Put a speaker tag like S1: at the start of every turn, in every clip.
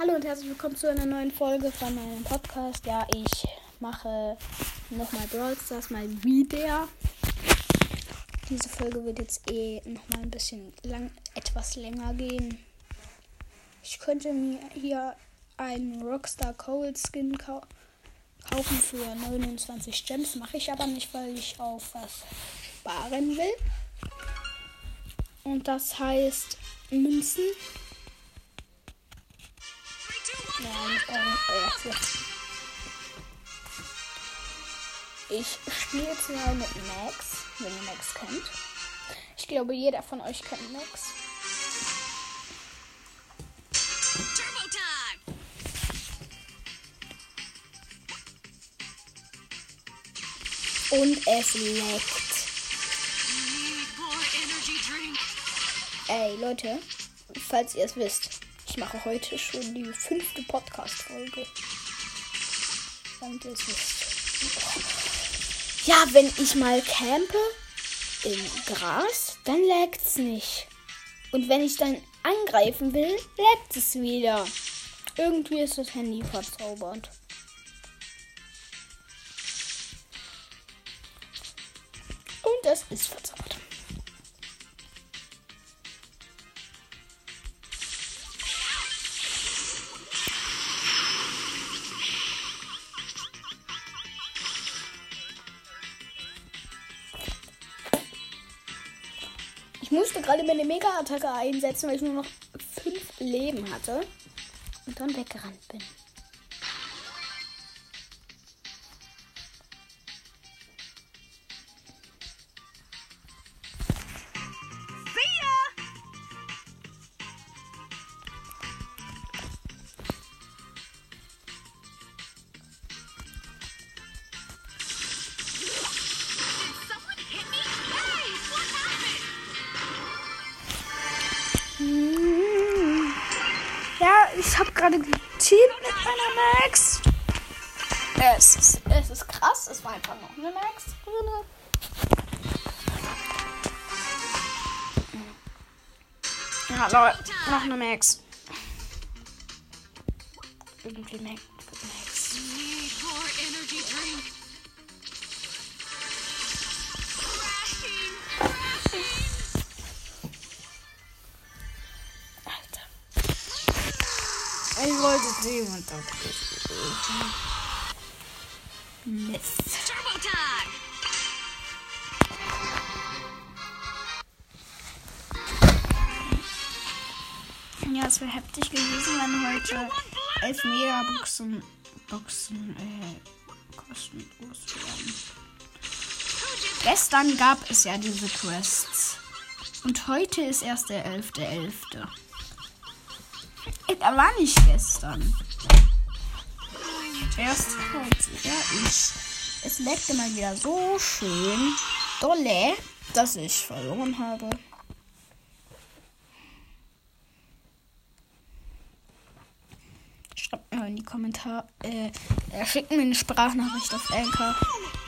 S1: Hallo und herzlich willkommen zu einer neuen Folge von meinem Podcast. Ja, ich mache nochmal Brawl Stars mal wieder. Diese Folge wird jetzt eh nochmal ein bisschen lang, etwas länger gehen. Ich könnte mir hier einen Rockstar Cold Skin kau kaufen für 29 Gems. Mache ich aber nicht, weil ich auf was sparen will. Und das heißt Münzen. Ich spiele jetzt mal mit Max, wenn ihr Max kennt. Ich glaube, jeder von euch kennt Max. Und es leckt. Ey, Leute, falls ihr es wisst, ich mache heute schon die fünfte Podcast-Folge. Ja, wenn ich mal campe im Gras, dann laggt es nicht. Und wenn ich dann angreifen will, laggt es wieder. Irgendwie ist das Handy verzaubert. Und das ist verzaubert. Ich musste gerade meine Mega-Attacke einsetzen, weil ich nur noch fünf Leben hatte. Und dann weggerannt bin. Gerade geteamt mit meiner Max. Es ist, es ist krass. Es war einfach noch eine Max drin. Ja, Leute, noch eine Max. Irgendwie Max. Max. Wollte und das Mist. Ja, es wäre heftig gewesen, wenn heute elf Megaboxen Boxen, äh, kostenlos wären. Gestern gab es ja diese Quests. Und heute ist erst der 11.11. Äh, Da war nicht gestern. Erst heute. Ja, ich. Es leckte mal wieder so schön dolle, dass ich verloren habe. Schreibt mir in die Kommentare, äh, äh, schickt mir eine Sprachnachricht auf Anchor,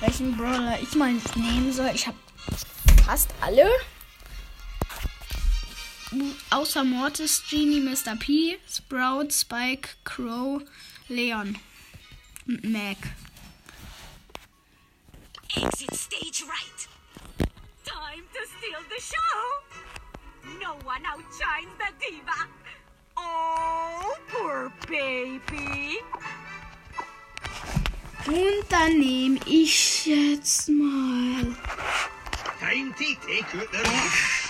S1: welchen Brawler ich mal nehmen soll. Ich habe fast alle. Außer Mortis, Genie, Mr. P, Sprout, Spike, Crow, Leon und Mac.
S2: Exit stage right. Time to steal the show. No one outshines the diva. Oh, poor baby.
S1: Und dann nehme ich jetzt mal.
S3: Time to take out the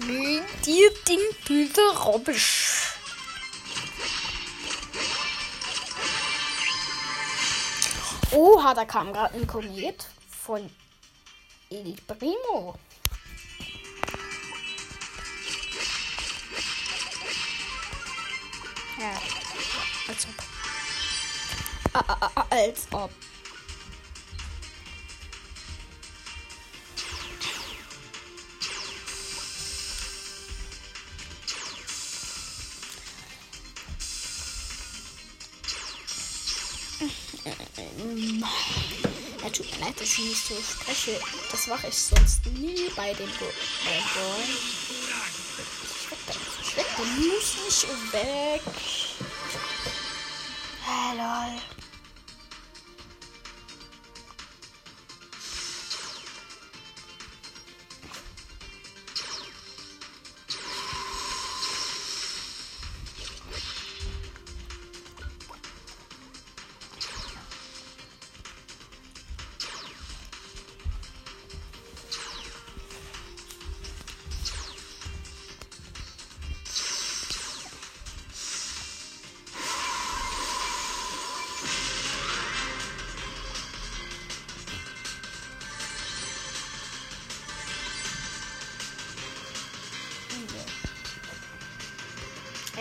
S1: Clean dir Ding diese Robbisch. Oha, da kam gerade ein Komet von El Primo. Ja, als ob. Ah, ah, ah, als ob. Tut mir leid, dass ich nicht so spreche. Das mache ich sonst nie bei äh, Boy. Ich weg weg da. Muss nicht weg. Ah, lol.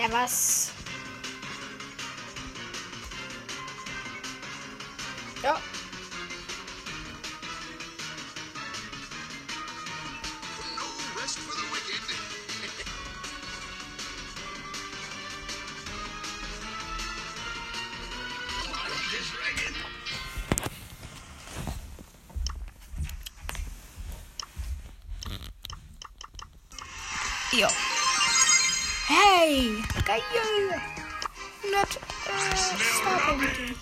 S1: Ja, was? Ja.
S3: No rest for the wicked.
S1: Hey! Geil! 100 äh, Starpunkte.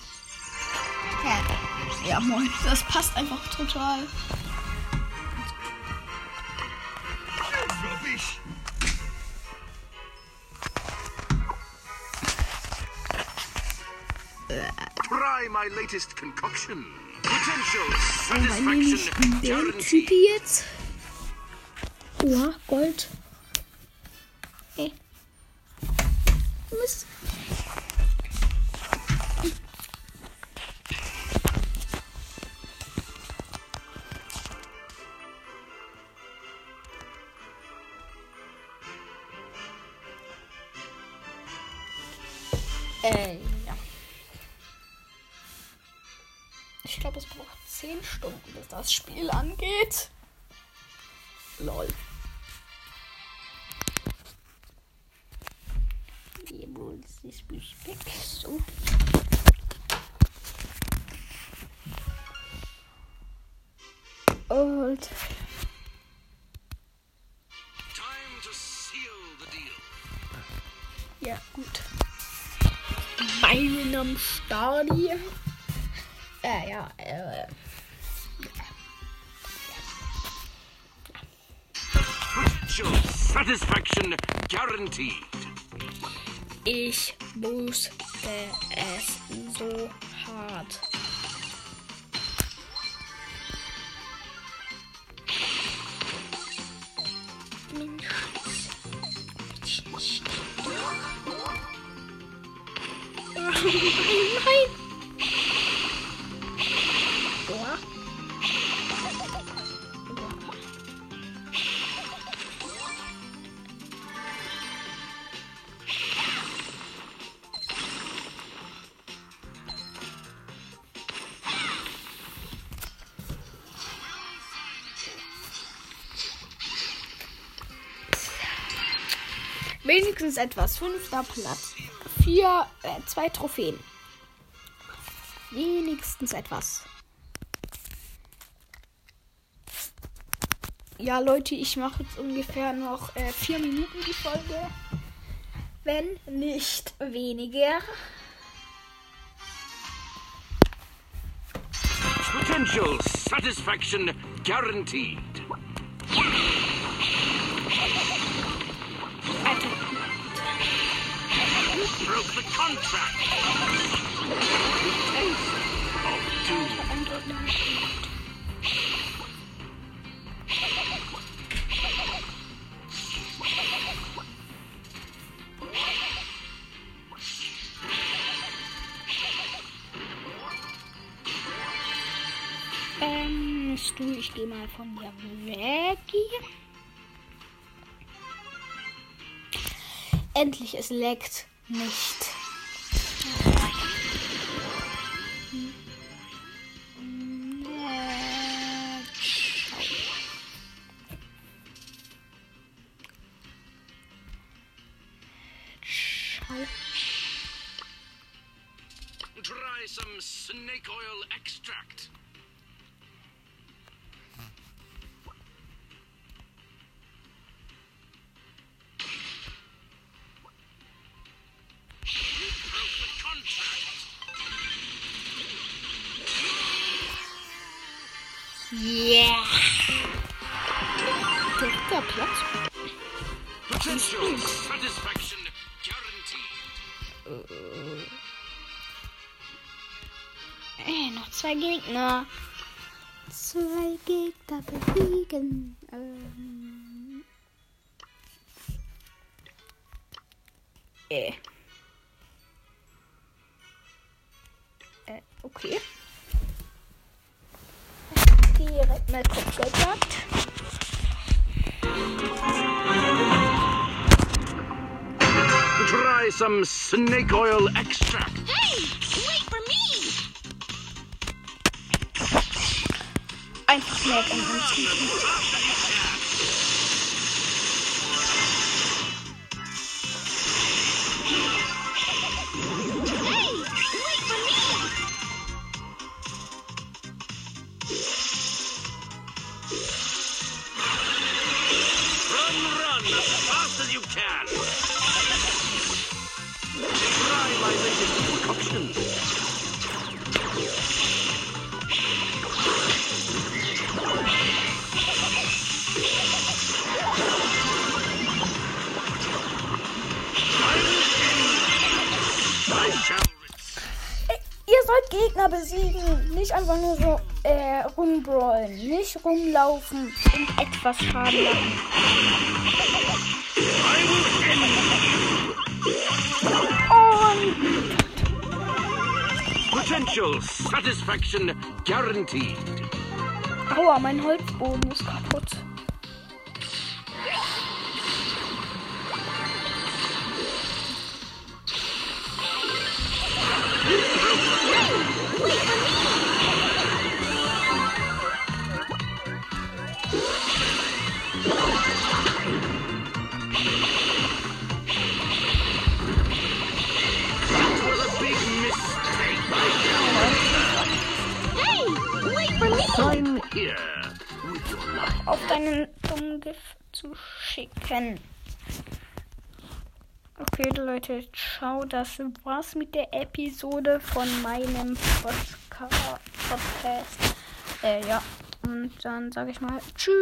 S1: Ja. ja, moin. Das passt einfach total.
S3: Try my latest concoction. Potential
S1: ich
S3: satisfaction
S1: den. Typi jetzt. Oha, Gold. Hey. Mist. Äh, ja. Ich glaube, es braucht 10 Stunden, bis das Spiel angeht. Lol. Und
S3: Time to seal the deal.
S1: ja, gut. Beinen am Stadion. Äh, ja, äh.
S3: Satisfaction guaranteed.
S1: Ich musste es so hart. Nein! Oha. Wenigstens etwas. Fünfter Platz. Vier, äh, zwei Trophäen. Wenigstens etwas. Ja, Leute, ich mache jetzt ungefähr noch äh, vier Minuten die Folge. Wenn nicht weniger.
S3: Potential satisfaction guaranteed. Broke the contract. Of doom.
S1: Ähm, Stuhl, ich gehe mal von dir weg hier. Endlich, es leckt nicht.
S3: Try some snake oil extract.
S1: Ey, noch zwei Gegner. Zwei Gegner besiegen. Ähm. Äh. Äh, okay. Direkt mal Kopfgeldjagd.
S3: Try some snake oil extract.
S2: Hey, wait for me!
S1: Einfach mehr Gegner besiegen. Nicht einfach nur so äh, rumbrawlen. Nicht rumlaufen und etwas Schaden machen. Und
S3: potential satisfaction guaranteed.
S1: aua, mein Holzboden ist kaputt. Auf deinen dummen Gift zu schicken. Okay, Leute, ciao. Das war's mit der Episode von meinem Podca Podcast. Äh, ja. Und dann sage ich mal Tschüss.